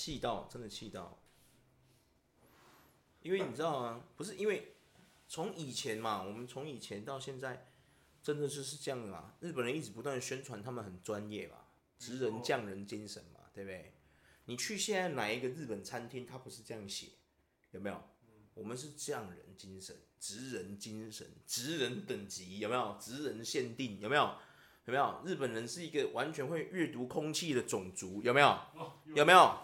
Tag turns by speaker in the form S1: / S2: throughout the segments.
S1: 气到，真的气到。因为你知道吗？不是因为从以前嘛，我们从以前到现在，真的就是这样嘛。日本人一直不断的宣传他们很专业嘛，职人匠人精神嘛，对不对？你去现在哪一个日本餐厅，他不是这样写？有没有？我们是匠人精神，职人精神，职人等级有没有？职人限定有没有？有没有？日本人是一个完全会阅读空气的种族，有没有？有没有？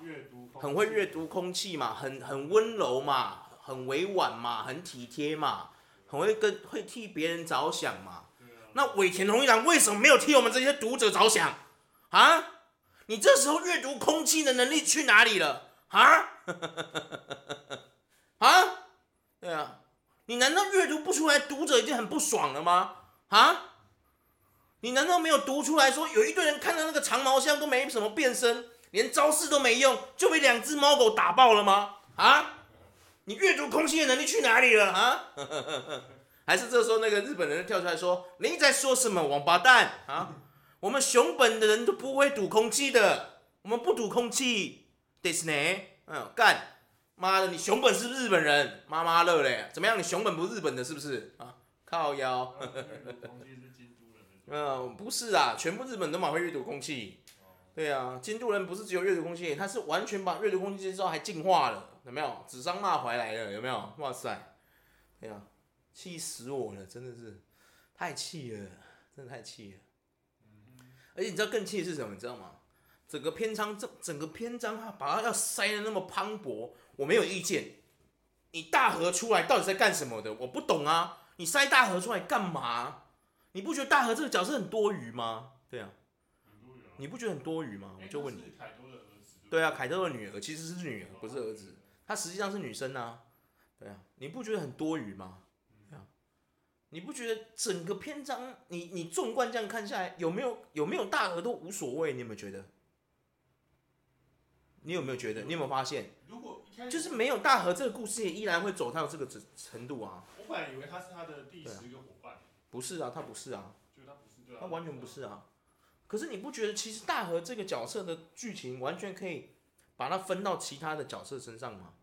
S1: 很会阅读空气嘛，很很温柔嘛。很委婉嘛，很体贴嘛，很会跟会替别人着想嘛。那尾田荣一郎为什么没有替我们这些读者着想啊？你这时候阅读空气的能力去哪里了啊？啊？对啊，你难道阅读不出来读者已经很不爽了吗？啊？你难道没有读出来说有一堆人看到那个长毛象都没什么变身，连招式都没用，就被两只猫狗打爆了吗？啊？你阅读空气的能力去哪里了啊？还是这时候那个日本人跳出来说：“你在说什么，王八蛋啊？我们熊本的人都不会读空气的，我们不读空气。”，Disney，，嗯，干，妈的，你熊本是不是日本人，妈妈乐嘞，怎么样？你熊本不是日本的，是不是啊？靠腰。嗯，不是啊，全部日本都蛮会阅读空气。对啊，京都人不是只有阅读空气，他是完全把阅读空气之后还进化了。有没有指桑骂槐来了？有没有？哇塞！对啊，气死我了，真的是太气了，真的太气了。而且你知道更气的是什么？你知道吗？整个篇章，这整个篇章，他把它要塞的那么磅礴，我没有意见。你大河出来到底在干什么的？我不懂啊！你塞大河出来干嘛？你不觉得大河这个角色很多余吗？对啊，你不觉得很多余吗？我就问你。对啊，凯特的女儿其实是女儿，不是儿子。她实际上是女生啊，对啊，你不觉得很多余吗？对啊，你不觉得整个篇章，你你纵观这样看下来，有没有有没有大河都无所谓？你有没有觉得？你有没有觉得？你有没有发现？如果就是没有大河这个故事，也依然会走到这个程程度啊。
S2: 我本来以为他是他的第十个伙伴。
S1: 不是啊，他不是啊。他完全不是啊。可是你不觉得，其实大和这个角色的剧情完全可以把它分到其他的角色身上吗？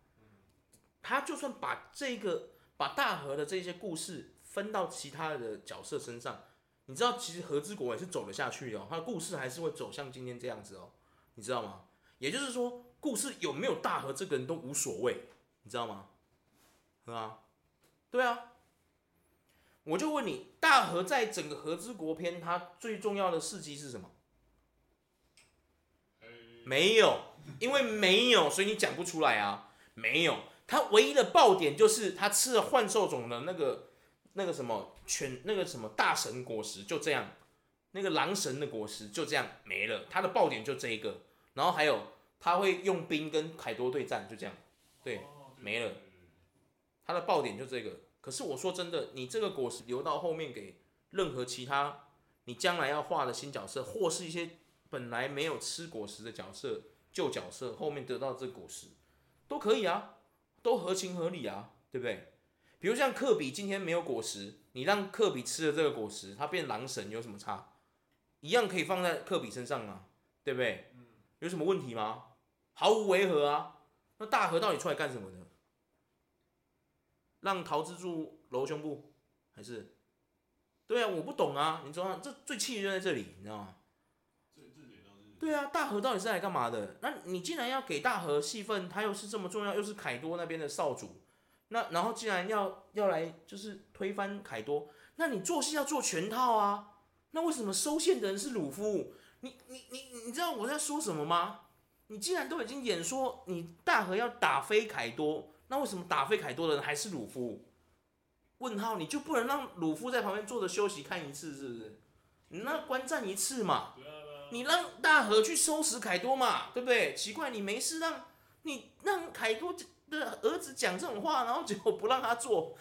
S1: 他就算把这个把大和的这些故事分到其他的角色身上，你知道，其实和之国也是走得下去的哦，他的故事还是会走向今天这样子哦，你知道吗？也就是说，故事有没有大和这个人都无所谓，你知道吗？是啊？对啊，我就问你，大和在整个和之国篇，它最重要的事迹是什么？没有，因为没有，所以你讲不出来啊，没有。他唯一的爆点就是他吃了幻兽种的那个那个什么犬那个什么大神果实就这样，那个狼神的果实就这样没了。他的爆点就这一个，然后还有他会用兵跟凯多对战，就这样，对，没了。他的爆点就这个。可是我说真的，你这个果实留到后面给任何其他你将来要画的新角色，或是一些本来没有吃果实的角色旧角色，后面得到这果实都可以啊。都合情合理啊，对不对？比如像克比今天没有果实，你让克比吃了这个果实，他变狼神有什么差？一样可以放在克比身上啊，对不对？有什么问题吗？毫无违和啊。那大河到底出来干什么呢？让桃之助揉胸部，还是？对啊，我不懂啊。你知道吗？这最气的就在这里，你知道吗？对啊，大河到底是来干嘛的？那你既然要给大河戏份，他又是这么重要，又是凯多那边的少主，那然后既然要要来就是推翻凯多，那你做戏要做全套啊。那为什么收线的人是鲁夫？你你你你知道我在说什么吗？你既然都已经演说你大河要打飞凯多，那为什么打废凯多的人还是鲁夫？问号，你就不能让鲁夫在旁边坐着休息看一次，是不是？你那观战一次嘛。你让大河去收拾凯多嘛，对不对？奇怪，你没事让，你让凯多的儿子讲这种话，然后结果不让他做，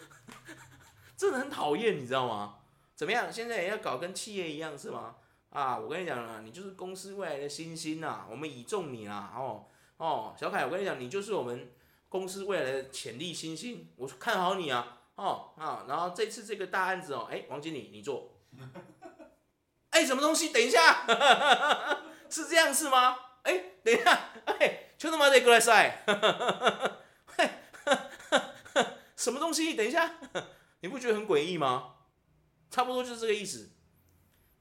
S1: 真的很讨厌，你知道吗？怎么样？现在也要搞跟企业一样是吗？啊，我跟你讲啊，你就是公司未来的新星呐，我们倚重你啦，哦哦，小凯，我跟你讲，你就是我们公司未来的潜力新星，我看好你啊，哦啊，然后这次这个大案子哦，哎，王经理你做。哎，什么东西？等一下，是这样是吗？哎，等一下，哎，就他妈得过来赛，什么东西？等一下，你不觉得很诡异吗？差不多就是这个意思。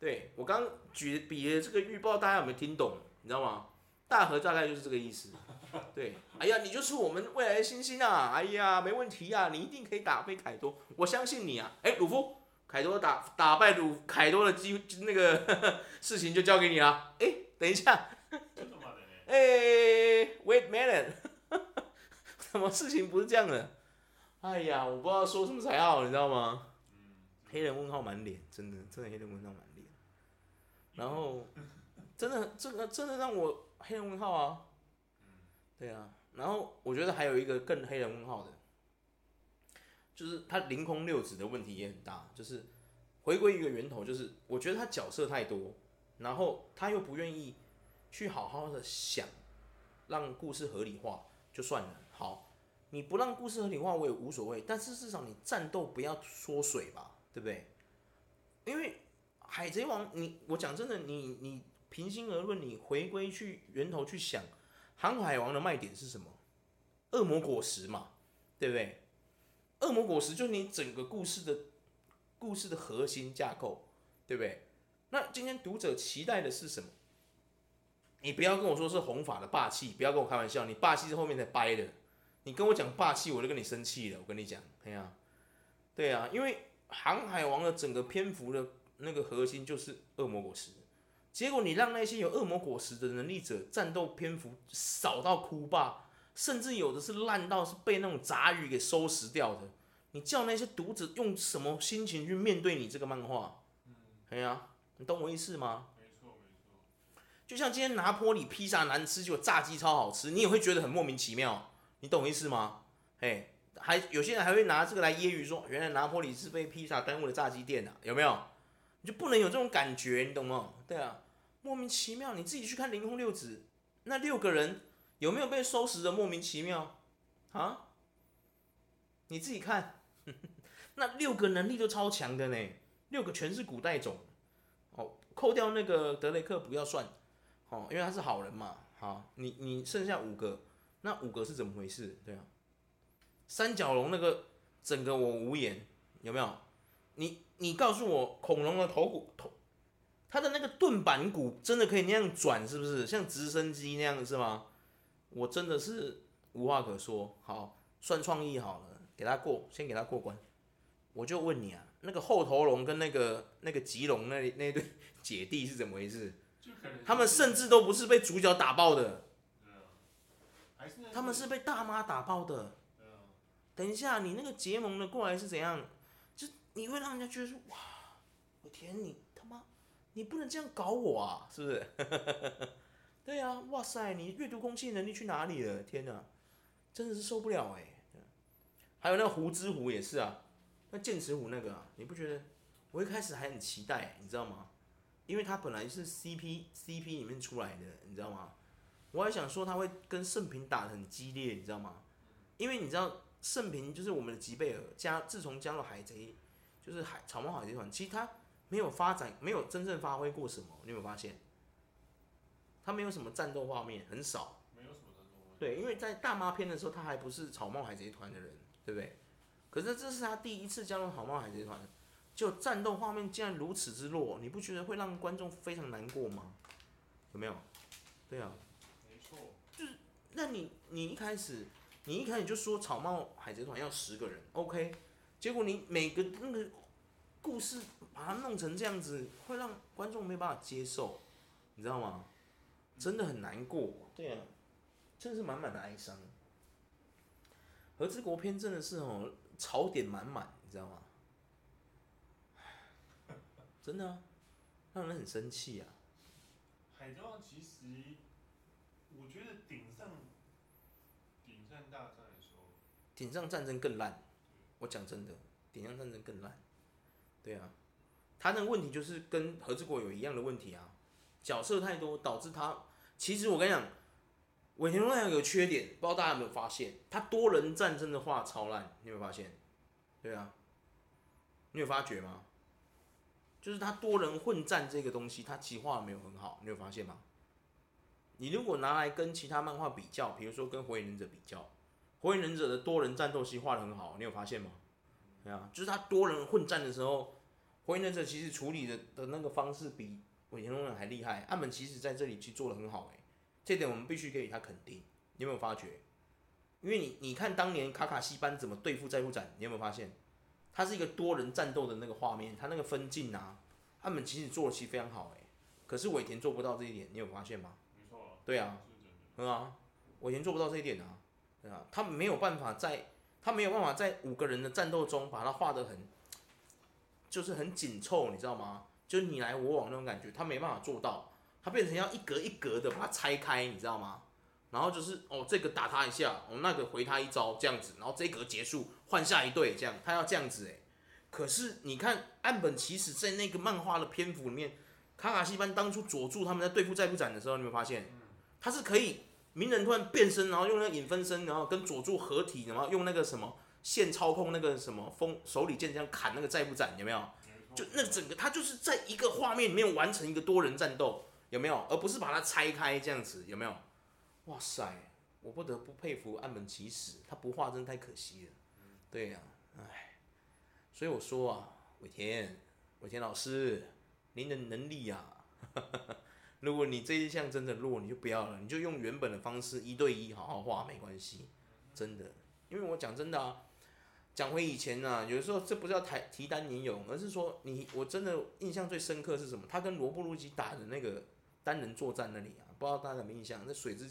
S1: 对，我刚举比的这个预报，大家有没有听懂？你知道吗？大和大概就是这个意思。对，哎呀，你就是我们未来的星星啊！哎呀，没问题啊，你一定可以打败凯多，我相信你啊！哎，鲁夫，凯多打打败鲁凯多的机那个 事情就交给你了。哎，等一下，哎，Wait minute，什么事情不是这样的？哎呀，我不知道说什么才好，你知道吗？黑人问号满脸，真的，真的黑人问号满脸。然后，真的，这个真的让我黑人问号啊。对啊，然后我觉得还有一个更黑人问号的，就是他凌空六指的问题也很大，就是回归一个源头，就是我觉得他角色太多，然后他又不愿意去好好的想，让故事合理化就算了。好，你不让故事合理化我也无所谓，但是至少你战斗不要缩水吧，对不对？因为海贼王，你我讲真的，你你平心而论，你回归去源头去想。航海王的卖点是什么？恶魔果实嘛，对不对？恶魔果实就是你整个故事的故事的核心架构，对不对？那今天读者期待的是什么？你不要跟我说是红发的霸气，不要跟我开玩笑，你霸气是后面才掰的。你跟我讲霸气，我就跟你生气了。我跟你讲，哎呀，对啊，因为航海王的整个篇幅的那个核心就是恶魔果实。结果你让那些有恶魔果实的能力者战斗篇幅少到哭吧，甚至有的是烂到是被那种杂鱼给收拾掉的。你叫那些读者用什么心情去面对你这个漫画？嗯，哎呀，你懂我意思吗？没错没错。就像今天拿坡里披萨难吃，结果炸鸡超好吃，你也会觉得很莫名其妙。你懂我意思吗？哎，还有些人还会拿这个来揶揄说，原来拿坡里是被披萨耽误的炸鸡店啊，有没有？你就不能有这种感觉，你懂吗？对啊，莫名其妙，你自己去看凌空六子，那六个人有没有被收拾的莫名其妙啊？你自己看，那六个能力都超强的呢，六个全是古代种，哦，扣掉那个德雷克不要算，哦，因为他是好人嘛，好，你你剩下五个，那五个是怎么回事？对啊，三角龙那个整个我无言，有没有？你。你告诉我，恐龙的头骨头，它的那个盾板骨真的可以那样转，是不是像直升机那样是吗？我真的是无话可说。好，算创意好了，给他过，先给他过关。我就问你啊，那个后头龙跟那个那个棘龙那那对姐弟是怎么回事？他们甚至都不是被主角打爆的，他们是被大妈打爆的。等一下，你那个结盟的过来是怎样？你会让人家觉得说哇，我天，你他妈，你不能这样搞我啊，是不是？对啊，哇塞，你阅读空气能力去哪里了？天哪，真的是受不了哎。还有那个胡之虎也是啊，那剑齿虎那个啊，你不觉得？我一开始还很期待，你知道吗？因为他本来是 CP CP 里面出来的，你知道吗？我还想说他会跟圣平打得很激烈，你知道吗？因为你知道圣平就是我们的吉贝尔加，自从加入海贼。就是海草帽海贼团，其实他没有发展，没有真正发挥过什么。你有没有发现？他没有什么战斗画面，很少。没有什么战斗画面。对，因为在大妈篇的时候，他还不是草帽海贼团的人，对不对？可是这是他第一次加入草帽海贼团，就战斗画面竟然如此之弱，你不觉得会让观众非常难过吗？有没有？对啊。没错。就是，那你你一开始，你一开始就说草帽海贼团要十个人，OK？结果你每个那个故事把它弄成这样子，会让观众没办法接受，你知道吗？真的很难过。对啊，真的是满满的哀伤。和之国篇真的是哦，槽点满满，你知道吗？真的啊，让人很生气啊。
S2: 海贼王其实，我觉得顶上顶上大战的时候，
S1: 顶上战争更烂。我讲真的，顶上战争更烂，对啊，他那个问题就是跟何之国有一样的问题啊，角色太多导致他，其实我跟你讲，尾田荣有缺点，不知道大家有没有发现，他多人战争的话超烂，你有没有发现？对啊，你有发觉吗？就是他多人混战这个东西，他其实画的没有很好，你有发现吗？你如果拿来跟其他漫画比较，比如说跟《火影忍者》比较，《火影忍者》的多人战斗戏画得很好，你有发现吗？对啊，就是他多人混战的时候，《火影忍者》其实处理的的那个方式比尾田荣人还厉害。岸本其实在这里去做的很好，哎，这点我们必须给予他肯定。你有没有发觉？因为你你看当年卡卡西班怎么对付再不斩，你有没有发现？他是一个多人战斗的那个画面，他那个分镜啊，岸本其实做的其实非常好，哎，可是尾田做不到这一点，你有发现吗？
S2: 没错。
S1: 对啊，嗯啊，尾田做不到这一点啊，对啊，他没有办法在。他没有办法在五个人的战斗中把它画得很，就是很紧凑，你知道吗？就你来我往那种感觉，他没办法做到，他变成要一格一格的把它拆开，你知道吗？然后就是哦，这个打他一下，哦，那个回他一招这样子，然后这一格结束，换下一队这样，他要这样子诶。可是你看岸本其实在那个漫画的篇幅里面，卡卡西班当初佐助他们在对付再不斩的时候，你有没有发现，他是可以。鸣人突然变身，然后用那个影分身，然后跟佐助合体，然后用那个什么线操控那个什么风手里剑这样砍那个再不斩，有没有？就那整个他就是在一个画面里面完成一个多人战斗，有没有？而不是把它拆开这样子，有没有？哇塞，我不得不佩服岸本齐史，他不画真太可惜了。对呀、啊，哎，所以我说啊，尾田，尾田老师，您的能力啊。如果你这一项真的弱，你就不要了，你就用原本的方式一对一好好画，没关系，真的。因为我讲真的啊，讲回以前啊，有时候这不是要提提单年勇，而是说你我真的印象最深刻是什么？他跟罗布路吉打的那个单人作战那里啊，不知道大家有没有印象？那水之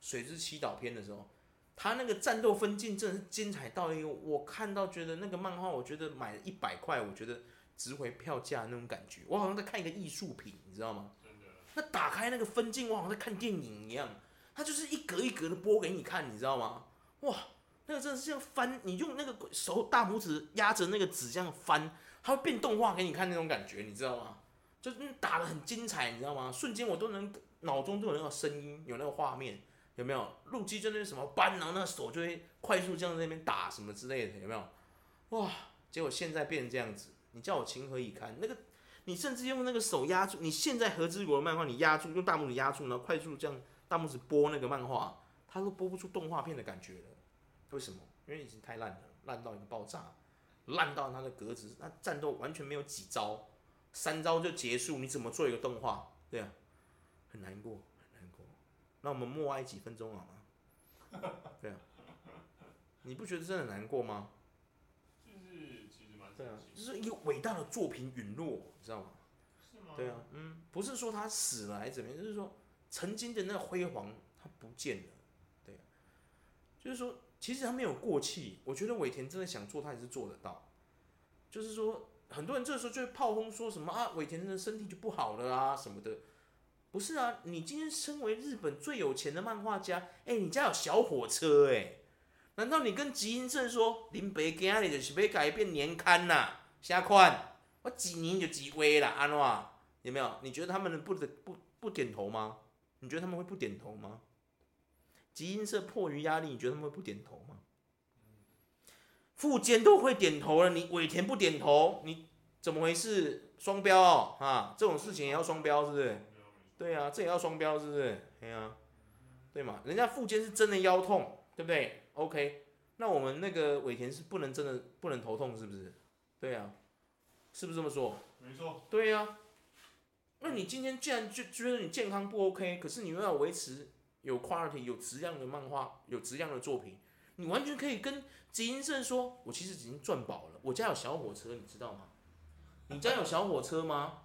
S1: 水之祈祷篇的时候，他那个战斗分镜真的是精彩到一个，我看到觉得那个漫画，我觉得买了一百块，我觉得值回票价那种感觉，我好像在看一个艺术品，你知道吗？他打开那个分镜，我好像在看电影一样，他就是一格一格的播给你看，你知道吗？哇，那个真的是像翻，你用那个手大拇指压着那个纸这样翻，它会变动画给你看那种感觉，你知道吗？就是打得很精彩，你知道吗？瞬间我都能脑中都有那个声音，有那个画面，有没有？路基就那什么扳，然后那个手就会快速这样在那边打什么之类的，有没有？哇，结果现在变成这样子，你叫我情何以堪？那个。你甚至用那个手压住，你现在和之国的漫画，你压住，用大拇指压住，然后快速这样大拇指拨那个漫画，它都拨不出动画片的感觉了。为什么？因为已经太烂了，烂到一个爆炸，烂到它的格子，那战斗完全没有几招，三招就结束，你怎么做一个动画？对啊，很难过，很难过。那我们默哀几分钟好吗？对啊，你不觉得真的很难过吗？对啊，就是一个伟大的作品陨落，你知道吗？是吗？对啊，嗯，不是说他死了还是怎么样，就是说曾经的那个辉煌他不见了，对啊，就是说其实他没有过气，我觉得尾田真的想做他也是做得到，就是说很多人这时候就会炮轰说什么啊，尾田的身体就不好了啊什么的，不是啊，你今天身为日本最有钱的漫画家，哎，你家有小火车哎。难道你跟吉英社说，林北今日就是要改变年刊呐、啊？瞎款，我几年就几回了，安怎？有没有？你觉得他们不不不不点头吗？你觉得他们会不点头吗？吉英社迫于压力，你觉得他们会不点头吗？富坚都会点头了，你尾田不点头，你怎么回事？双标哦，啊，这种事情也要双标是不是？对啊，这也要双标是不是？对啊，对嘛？人家富坚是真的腰痛，对不对？OK，那我们那个尾田是不能真的不能头痛是不是？对啊，是不是这么说？
S2: 没错。对
S1: 呀、啊，那你今天既然就觉得你健康不 OK，可是你又要维持有 quality 有质量的漫画，有质量的作品，你完全可以跟集英社说，我其实已经赚饱了，我家有小火车，你知道吗？你家有小火车吗？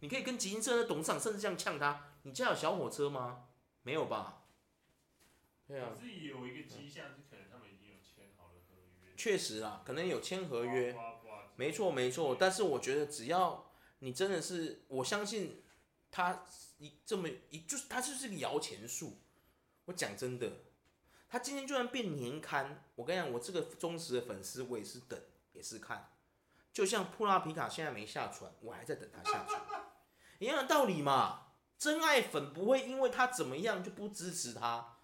S1: 你可以跟集英社的董事长甚至这样呛他，你家有小火车吗？没有吧？对啊。
S2: 自己有一个迹象
S1: 确实啦，可能有签合约，没错没错。但是我觉得只要你真的是，我相信他一这么一就是他就是个摇钱树。我讲真的，他今天就算变年刊，我跟你讲，我这个忠实的粉丝，我也是等也是看。就像普拉皮卡现在没下船，我还在等他下船，一样的道理嘛。真爱粉不会因为他怎么样就不支持他。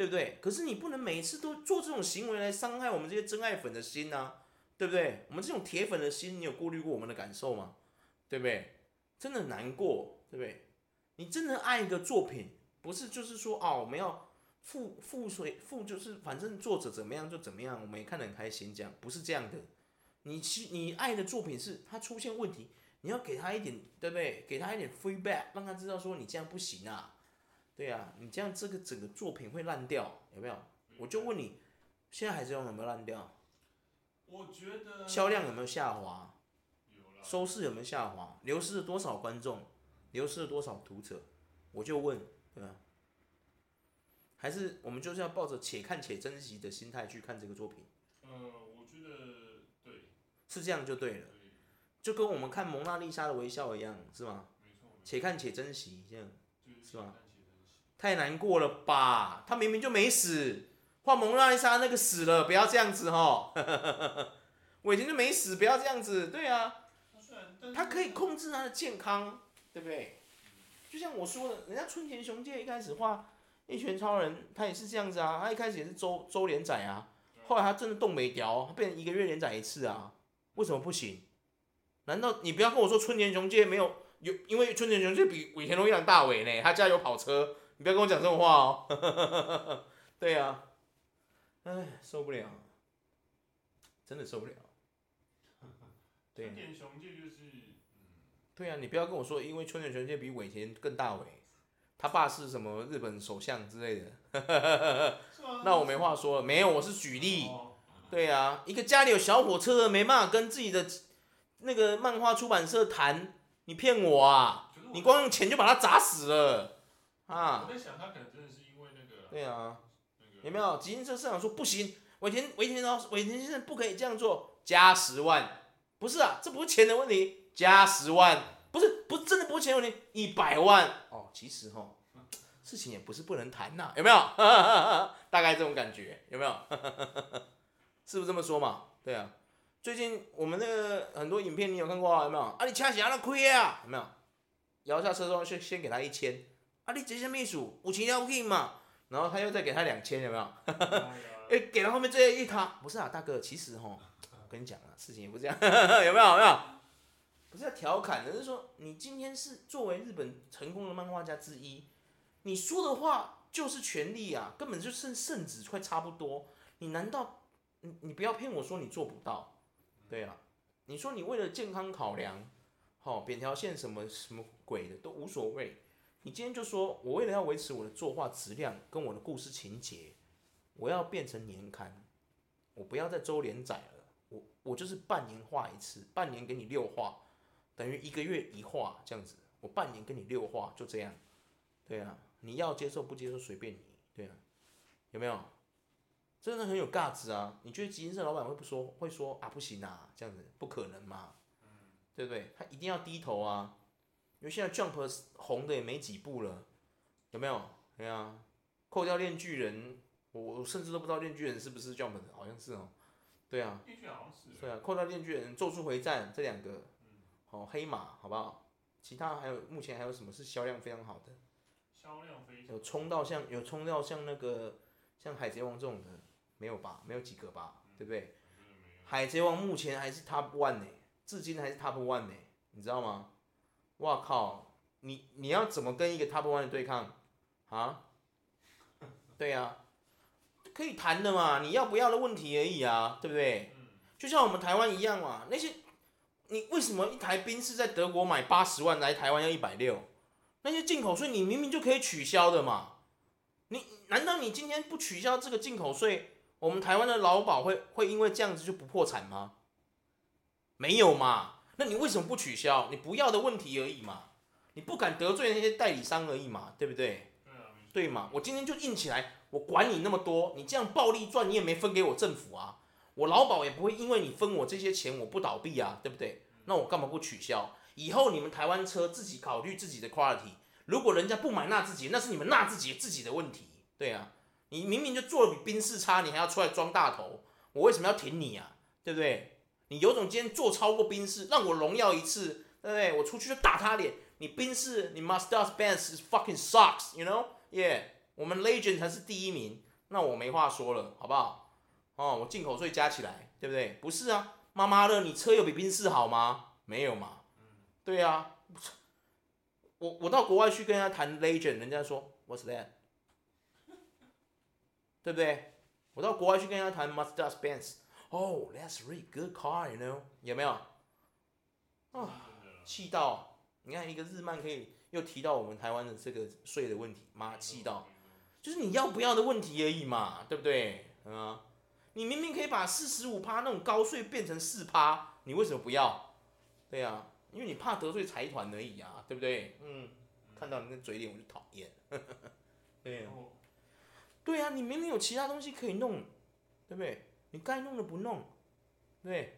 S1: 对不对？可是你不能每次都做这种行为来伤害我们这些真爱粉的心呐，对不对？我们这种铁粉的心，你有顾虑过我们的感受吗？对不对？真的难过，对不对？你真的爱一个作品，不是就是说哦，我们要附附随附就是反正作者怎么样就怎么样，我们也看得很开心，这样不是这样的。你其你爱的作品是他出现问题，你要给他一点，对不对？给他一点 feedback，让他知道说你这样不行啊，对啊，你这样这个整个作品会烂掉，有没有？我就问你，现在海贼王有没有烂掉？
S2: 我觉得
S1: 销量有没有下滑？收视有没有下滑？流失了多少观众？流失了多少读者？我就问，对吧？还是我们就是要抱着且看且珍惜的心态去看这个作品？
S2: 嗯，我觉得对，
S1: 是这样就对了，就跟我们看蒙娜丽莎的微笑一样，是吗？没错且看且珍惜，这样是吧？太难过了吧？他明明就没死。画蒙娜丽莎那个死了，不要这样子哈！尾田就没死，不要这样子。对啊，他可以控制他的健康，对不对？就像我说的，人家春田雄介一开始画《一拳超人》，他也是这样子啊。他一开始也是周周连载啊，后来他真的动没掉，他变成一个月连载一次啊。为什么不行？难道你不要跟我说春田雄介没有有？因为春田雄介比尾田荣一郎大尾呢，他家有跑车，你不要跟我讲这种话哦。对啊。哎，受不了，真的受不了。对，春
S2: 田雄介就是，
S1: 对啊，你不要跟我说，因为春田雄介比尾田更大尾，他爸是什么日本首相之类的，那我没话说了。没有，我是举例。对啊，一个家里有小火车的，没办法跟自己的那个漫画出版社谈，你骗我啊？你光用钱就把他砸死了啊？
S2: 我在想，他可能真的是因为那个。
S1: 对啊。有没有？吉金社社长说不行，尾田尾田老师尾田先生不可以这样做，加十万，不是啊，这不是钱的问题，加十万，不是不是真的不是钱的问题，一百万哦，其实哈，事情也不是不能谈呐，有没有？大概这种感觉有没有？是不是这么说嘛？对啊，最近我们那个很多影片你有看过啊？有没有？啊你掐起来那亏啊？有没有？摇下车窗先先给他一千，啊你这些秘书有钱了不起嘛？然后他又再给他两千，有没有？哎，给了后面这一沓，不是啊，大哥，其实哈，我跟你讲啊，事情也不是这样，有没有？有没有？不是要调侃，而是说你今天是作为日本成功的漫画家之一，你说的话就是权力啊，根本就剩圣旨快差不多。你难道你你不要骗我说你做不到？对啊，你说你为了健康考量，好，扁条线什么什么鬼的都无所谓。你今天就说，我为了要维持我的作画质量跟我的故事情节，我要变成年刊，我不要再周连载了，我我就是半年画一次，半年给你六画，等于一个月一画这样子，我半年给你六画，就这样，对啊，你要接受不接受随便你，对啊，有没有？真的很有价值啊！你觉得集英社老板会不说会说啊不行啊这样子不可能嘛，对不对？他一定要低头啊。因为现在 Jump 红的也没几部了，有没有？对啊，扣掉链锯人，我我甚至都不知道链锯人是不是 Jump 的，好像是哦。对啊，对啊，扣掉链锯人、咒术回战这两个，好黑马，好不好？其他还有目前还有什么是销量非常好的？
S2: 销量非常
S1: 有冲到像有冲到像那个像海贼王这种的没有吧？没有几个吧？对不对？海贼王目前还是 Top One 呢，至今还是 Top One 呢，你知道吗？哇靠！你你要怎么跟一个 Top One 的对抗啊？对呀、啊，可以谈的嘛，你要不要的问题而已啊，对不对？就像我们台湾一样嘛，那些你为什么一台宾士在德国买八十万，来台湾要一百六？那些进口税你明明就可以取消的嘛，你难道你今天不取消这个进口税，我们台湾的劳保会会因为这样子就不破产吗？没有嘛。那你为什么不取消？你不要的问题而已嘛，你不敢得罪那些代理商而已嘛，对不对？对嘛？我今天就硬起来，我管你那么多，你这样暴利赚，你也没分给我政府啊，我劳保也不会因为你分我这些钱，我不倒闭啊，对不对？那我干嘛不取消？以后你们台湾车自己考虑自己的 quality，如果人家不买纳自己，那是你们纳自己自己的问题，对啊，你明明就做的比宾士差，你还要出来装大头，我为什么要挺你啊？对不对？你有种今天做超过宾士，让我荣耀一次，对不对？我出去就打他脸。你宾士，你 Mercedes-Benz fucking sucks，you know？Yeah，我们 Legend 才是第一名，那我没话说了，好不好？哦，我进口税加起来，对不对？不是啊，妈妈的，你车有比宾士好吗？没有嘛。对啊，我我到国外去跟人家谈 Legend，人家说 What's that？对不对？我到国外去跟人家谈 Mercedes-Benz。Oh, that's really good car, you know？有没有？啊，气到！你看一个日漫可以又提到我们台湾的这个税的问题，妈气到！就是你要不要的问题而已嘛，对不对？啊，你明明可以把四十五趴那种高税变成四趴，你为什么不要？对呀、啊，因为你怕得罪财团而已啊，对不对？嗯，看到你那嘴脸我就讨厌。对呀、啊，对呀、啊，你明明有其他东西可以弄，对不对？你该弄的不弄，对。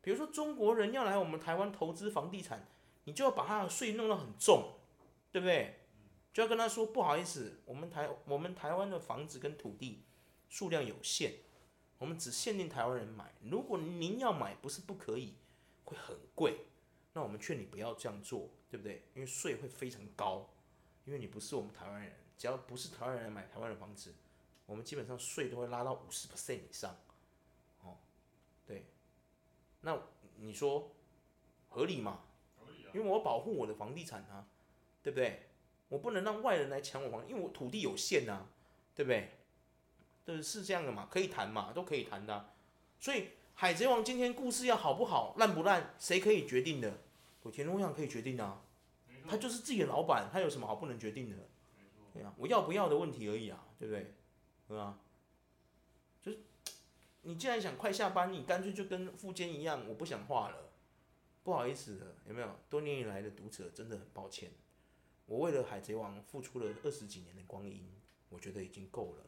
S1: 比如说中国人要来我们台湾投资房地产，你就要把他的税弄得很重，对不对？就要跟他说不好意思，我们台我们台湾的房子跟土地数量有限，我们只限定台湾人买。如果您要买，不是不可以，会很贵。那我们劝你不要这样做，对不对？因为税会非常高，因为你不是我们台湾人。只要不是台湾人买台湾的房子，我们基本上税都会拉到五十 percent 以上。那你说合理吗？合理啊。因为我保护我的房地产啊，对不对？我不能让外人来抢我房，因为我土地有限呐、啊，对不对？对，是这样的嘛，可以谈嘛，都可以谈的、啊。所以《海贼王》今天故事要好不好、烂不烂，谁可以决定的？我田荣一郎可以决定的啊，他就是自己的老板，他有什么好不能决定的？对啊，我要不要的问题而已啊，对不对？对吧？你既然想快下班，你干脆就跟富坚一样，我不想画了，不好意思的，有没有？多年以来的读者真的很抱歉。我为了海贼王付出了二十几年的光阴，我觉得已经够了。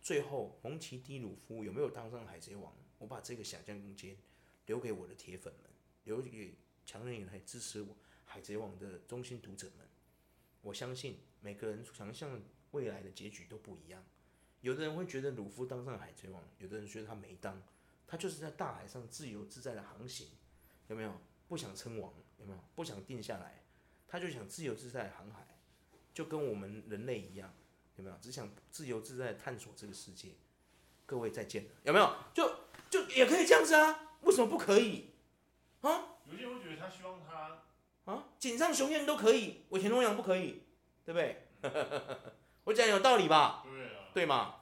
S1: 最后，蒙奇 ·D· 鲁夫有没有当上海贼王？我把这个想象空间留给我的铁粉们，留给强人以来支持我海贼王的忠心读者们。我相信每个人想象未来的结局都不一样。有的人会觉得鲁夫当上海贼王，有的人觉得他没当，他就是在大海上自由自在的航行，有没有？不想称王，有没有？不想定下来。他就想自由自在航海，就跟我们人类一样，有没有？只想自由自在探索这个世界。各位再见了，有没有？就就也可以这样子啊？为什么不可以？啊？
S2: 有些人会觉得他希望他
S1: 啊，井上雄彦都可以，尾田荣阳不可以，对不对？我讲有道理吧？
S2: 对啊。
S1: 对嘛？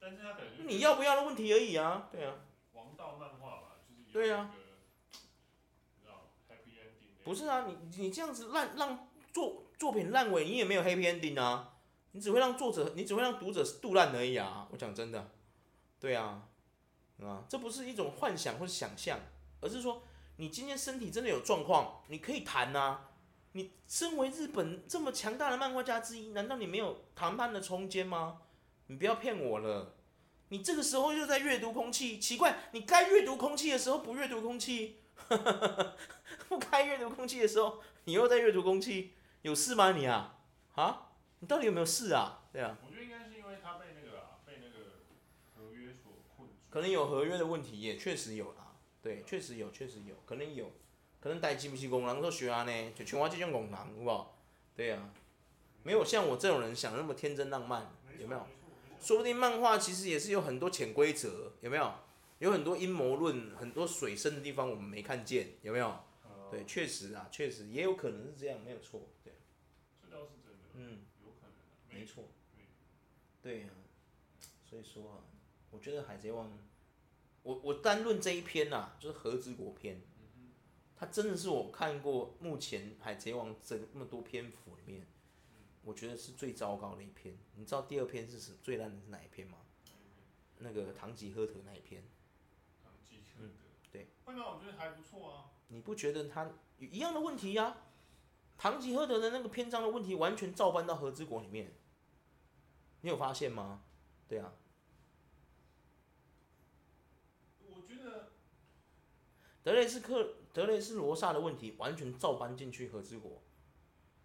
S2: 但是他可能
S1: 你要不要的问题而已啊？对啊。
S2: 王道漫画吧，就是
S1: 对啊。不是啊，你你这样子烂让作作品烂尾，你也没有 happy ending 啊，你只会让作者，你只会让读者杜烂而已啊。我讲真的，对啊，啊，这不是一种幻想或者想象，而是说你今天身体真的有状况，你可以谈呐。你身为日本这么强大的漫画家之一，难道你没有谈判的空间吗？你不要骗我了，你这个时候又在阅读空气，奇怪，你该阅读空气的时候不阅读空气。不该阅读空气的时候，你又在阅读空气，有事吗你啊？啊？你到底有没有事啊？对啊。
S2: 我觉得应该是因为他被那个啊，被那个合约所困住。
S1: 可能有合约的问题，也确实有啊。对，确实有，确实有，可能有，可能代志不是戆人都学啊呢，就像我这种戆人，有无？对啊，没有像我这种人想那么天真浪漫，有没有？说不定漫画其实也是有很多潜规则，有没有？有很多阴谋论，很多水深的地方我们没看见，有没有？呃、对，确实啊，确实也有可能是这样，没有错，对。
S2: 这倒是真的。
S1: 嗯，
S2: 有可能。
S1: 没错。对呀、啊，所以说啊，我觉得《海贼王》我，我我单论这一篇呐、啊，就是和之国篇，它真的是我看过目前《海贼王》这么多篇幅里面，我觉得是最糟糕的一篇。你知道第二篇是什么？最烂的是哪一篇吗？那个唐吉诃德那一篇。嗯，对。
S2: 会吗？我觉得还不错啊。
S1: 你不觉得他一样的问题呀、啊？唐吉诃德的那个篇章的问题完全照搬到和之国里面，你有发现吗？对啊。
S2: 我觉得
S1: 德雷斯克德雷斯罗萨的问题完全照搬进去和之国，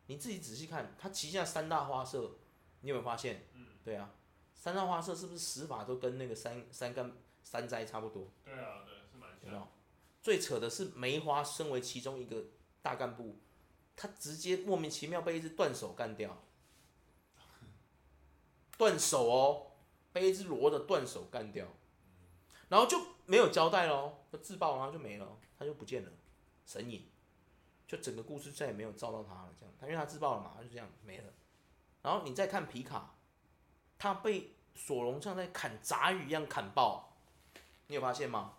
S1: 你自己仔细看，他旗下三大花色，你有没有发现？嗯，对啊，三大花色是不是死法都跟那个三三干三灾差不多？
S2: 对啊，对。有没有？
S1: 最扯的是梅花身为其中一个大干部，他直接莫名其妙被一只断手干掉，断手哦，被一只罗的断手干掉，然后就没有交代喽，就自爆然后就没了，他就不见了，神隐，就整个故事再也没有照到他了，这样，他因为他自爆了嘛，他就这样没了，然后你再看皮卡，他被索隆像在砍杂鱼一样砍爆，你有发现吗？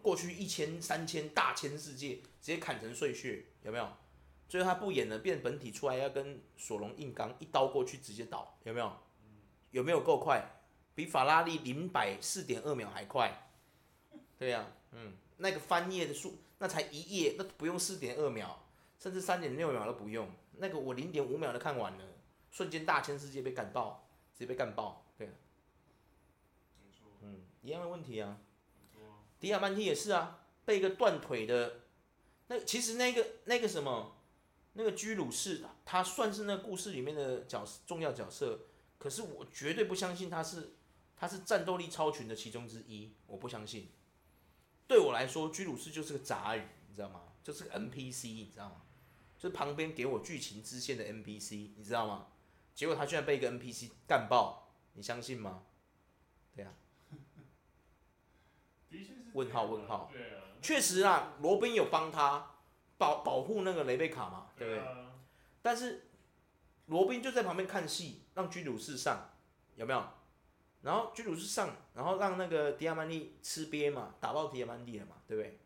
S1: 过去一千三千大千世界直接砍成碎屑，有没有？最后他不演了，变本体出来要跟索隆硬刚，一刀过去直接倒，有没有？有没有够快？比法拉利零百四点二秒还快，对呀、啊，嗯，那个翻页的数，那才一页，那不用四点二秒，甚至三点六秒都不用，那个我零点五秒都看完了，瞬间大千世界被干爆，直接被干爆，对、啊，嗯，一样的问题啊，迪亚曼蒂也是啊，被一个断腿的，那其实那个那个什么，那个居鲁士，他算是那个故事里面的角重要角色，可是我绝对不相信他是。他是战斗力超群的其中之一，我不相信。对我来说，居鲁士就是个杂鱼，你知道吗？就是个 NPC，你知道吗？就是旁边给我剧情支线的 NPC，你知道吗？结果他居然被一个 NPC 干爆，你相信吗？对啊。问号问号。确实啊，罗宾有帮他保保护那个雷贝卡嘛，对不对？但是罗宾就在旁边看戏，让居鲁士上，有没有？然后居鲁士上，然后让那个迪亚曼蒂吃瘪嘛，打爆迪亚曼蒂了嘛，对不对？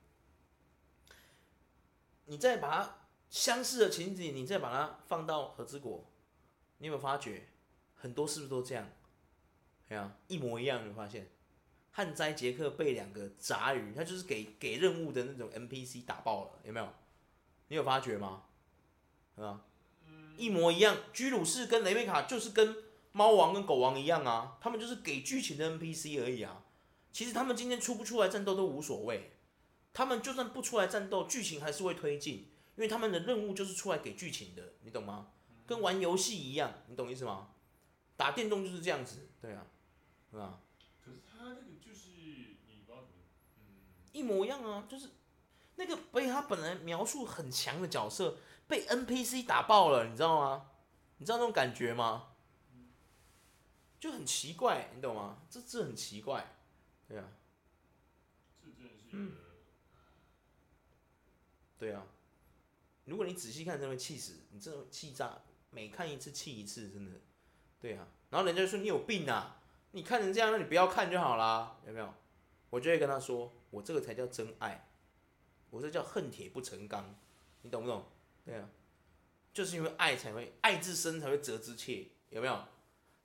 S1: 你再把它相似的情景，你再把它放到和之国，你有没有发觉很多是不是都这样？对啊，一模一样，你有发现？汉灾杰克被两个杂鱼，他就是给给任务的那种 NPC 打爆了，有没有？你有发觉吗？啊？一模一样，居鲁士跟雷贝卡就是跟。猫王跟狗王一样啊，他们就是给剧情的 NPC 而已啊。其实他们今天出不出来战斗都无所谓，他们就算不出来战斗，剧情还是会推进，因为他们的任务就是出来给剧情的，你懂吗？跟玩游戏一样，你懂意思吗？打电动就是这样子，对啊，是吧？
S2: 可是他那个就是你不知道怎么，嗯，
S1: 一模一样啊，就是那个被他本来描述很强的角色被 NPC 打爆了，你知道吗？你知道那种感觉吗？就很奇怪，你懂吗？这这很奇怪，对啊。嗯。对啊。如果你仔细看，真的会气死，你真的会气炸，每看一次气一次，真的。对啊。然后人家说你有病啊，你看成这样，那你不要看就好啦，有没有？我就会跟他说，我这个才叫真爱，我这叫恨铁不成钢，你懂不懂？对啊。就是因为爱才会爱之深，才会责之切，有没有？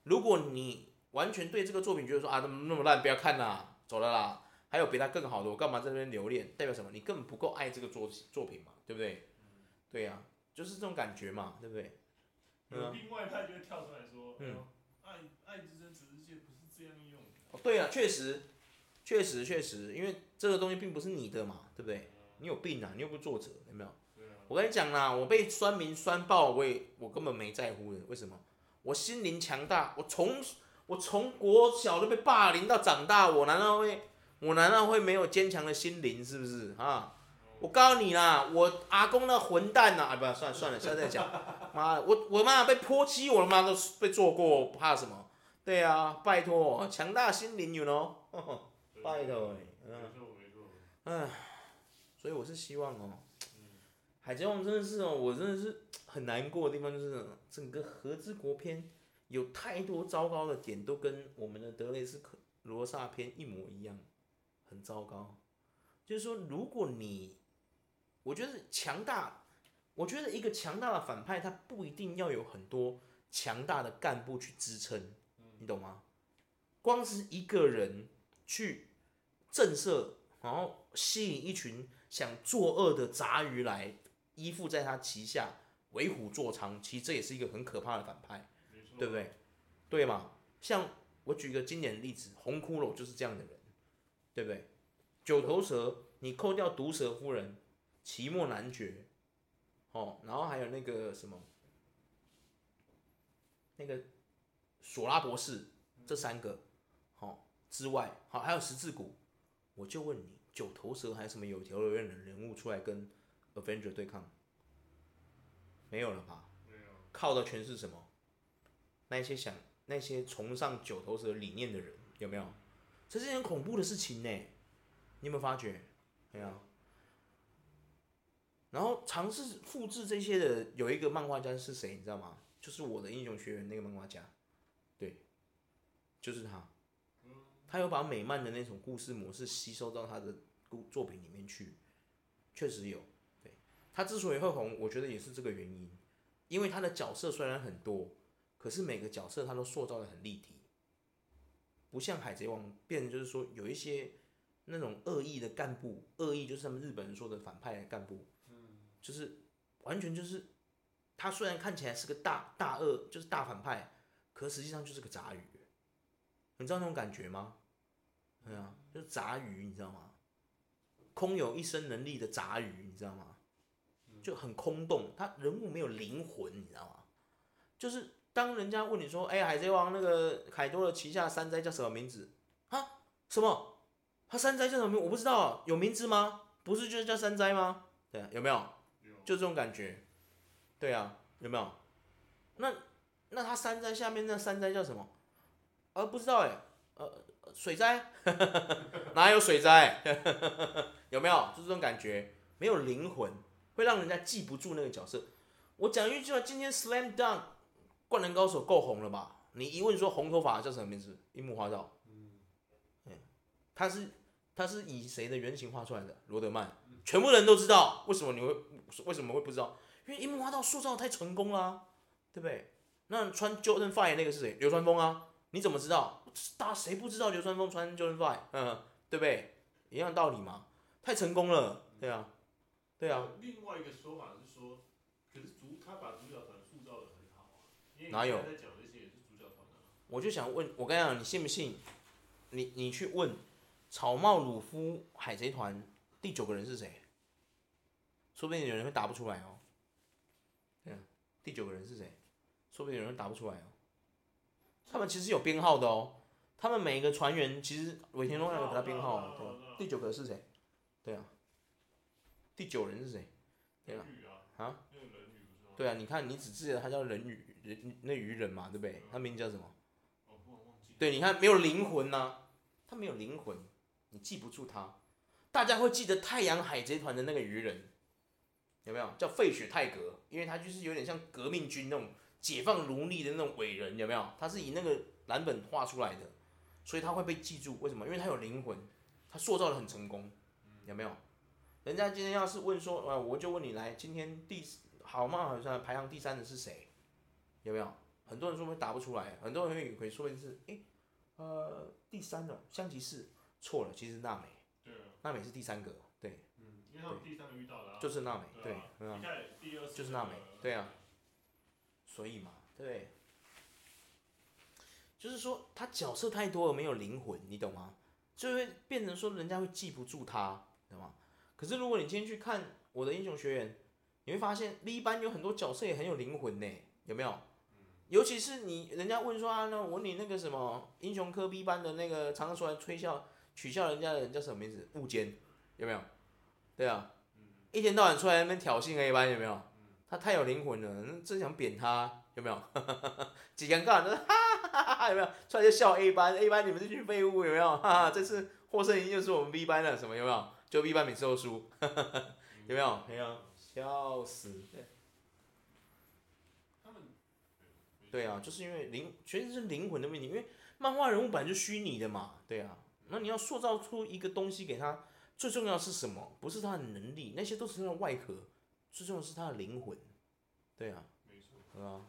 S1: 如果你完全对这个作品觉得说啊，那么那么烂，不要看啦，走了啦，还有比他更好的，我干嘛在那边留恋？代表什么？你根本不够爱这个作作品嘛，对不对？对呀、啊，就是这种感觉嘛，对不对？
S2: 有另外一派就会跳出来说，嗯，爱爱之深，责之切不是这样用的。
S1: 哦，对啊，确实，确实，确实，因为这个东西并不是你的嘛，对不对？你有病啊，你又不是作者，有没有？我跟你讲啦，我被酸民酸爆，我也我根本没在乎的，为什么？我心灵强大，我从我从国小就被霸凌到长大，我难道会我难道会没有坚强的心灵？是不是啊？我告诉你啦，我阿公那混蛋呐！啊，不，算了算了，现在再讲。妈的，我我妈被泼漆，我他妈都被做过，怕什么？对啊，拜托，强大心灵，you know？拜托，嗯，哎，所以我是希望哦，海贼王真的是哦，我真的是。很难过的地方就是，整个和之国篇有太多糟糕的点，都跟我们的德雷斯克罗萨篇一模一样，很糟糕。就是说，如果你，我觉得强大，我觉得一个强大的反派，他不一定要有很多强大的干部去支撑，你懂吗？光是一个人去震慑，然后吸引一群想作恶的杂鱼来依附在他旗下。为虎作伥，其实这也是一个很可怕的反派，对不对？对嘛？像我举一个经典的例子，红骷髅就是这样的人，对不对？九头蛇，你扣掉毒蛇夫人、奇莫男爵，哦，然后还有那个什么，那个索拉博士，这三个，哦之外，好还有十字骨，我就问你，九头蛇还有什么有条有理的人物出来跟 Avenger 对抗？没有了吧？没有靠的全是什么？那些想那些崇尚九头蛇理念的人有没有？这是件恐怖的事情呢。你有没有发觉？没有。然后尝试复制这些的有一个漫画家是谁？你知道吗？就是我的英雄学院那个漫画家，对，就是他，他有把美漫的那种故事模式吸收到他的故作品里面去，确实有。对，他之所以会红，我觉得也是这个原因，因为他的角色虽然很多，可是每个角色他都塑造的很立体，不像海贼王变成就是说有一些那种恶意的干部，恶意就是他们日本人说的反派的干部，嗯就是完全就是。他虽然看起来是个大大恶，就是大反派，可实际上就是个杂鱼。你知道那种感觉吗？对啊，就是杂鱼，你知道吗？空有一身能力的杂鱼，你知道吗？就很空洞，他人物没有灵魂，你知道吗？就是当人家问你说：“哎、海贼王那个凯多的旗下山寨叫什么名字？”啊？什么？他山寨叫什么名？我不知道啊，有名字吗？不是就是叫山寨吗？对，有没有？就这种感觉。对啊，有没有？那那他山寨下面那山寨叫什么？呃，不知道哎，呃，水灾？哪有水灾？有没有？就这种感觉，没有灵魂，会让人家记不住那个角色。我讲一句话，今天 Slam Dunk 灌篮高手够红了吧？你一问说红头发叫什么名字？樱木花道。嗯，他是他是以谁的原型画出来的？罗德曼。全部人都知道，为什么你会为什么会不知道？因为樱木花道塑造太成功了，啊，对不对？那穿 Jordan Five 那个是谁？流川枫啊？你怎么知道？大谁不知道流川枫穿 Jordan Five？嗯，对不对？一样道理嘛，太成功了，对啊，对啊。
S2: 另外一个说法是说，可是主他把主角团塑造的很好啊。
S1: 哪有？
S2: 在讲这些也是主角团啊。
S1: 我就想问，我跟你讲，你信不信？你你去问草帽鲁夫海贼团第九个人是谁？说不定有人会答不出来哦。对啊第九个人是谁？说不定有人答不出来哦。他们其实有编号的哦。他们每一个船员其实尾田荣也有给他编号哦。对，第九个是谁？对啊。第九人是谁？对啊。啊？对啊，你看，你只记得他叫人鱼人那鱼人嘛，对不对？他名字叫什么？对，你看没有灵魂呐、啊，他没有灵魂，你记不住他。大家会记得太阳海贼团的那个鱼人。有没有叫费雪泰格？因为他就是有点像革命军那种解放奴隶的那种伟人，有没有？他是以那个蓝本画出来的，所以他会被记住。为什么？因为他有灵魂，他塑造的很成功，有没有？人家今天要是问说，啊，我就问你来，今天第好吗？好像排行第三的是谁？有没有？很多人说会答不出来，很多人会会说的是，诶，呃，第三的香吉士错了，其实是娜美，对，娜美是第三个。对，嗯，因为第三个遇到了就是娜美，对，对啊，就是娜美，对啊，所以嘛，对，就是说他角色太多了，没有灵魂，你懂吗？就会变成说人家会记不住他，懂吗？可是如果你今天去看我的英雄学院，你会发现 V 班有很多角色也很有灵魂呢，有没有？尤其是你人家问说啊，那我你那个什么英雄科 B 班的那个常常出来吹笑取笑人家的人叫什么名字？雾间，有没有？对啊，一天到晚出来那边挑衅 A 班有没有？他太有灵魂了，真想扁他有没有？几尴尬的，哈哈哈哈有没有？出来就笑 A 班，A 班你们这群废物有没有？哈哈，这次获胜一定就是我们 B 班的什么有没有？就一般每次都输，有没有？没有，笑死。对啊，就是因为灵，全是灵魂的问题，因为漫画人物本来就虚拟的嘛，对啊，那你要塑造出一个东西给他。最重要是什么？不是他的能力，那些都是他的外壳。最重要是他的灵魂。对啊，没错，对啊。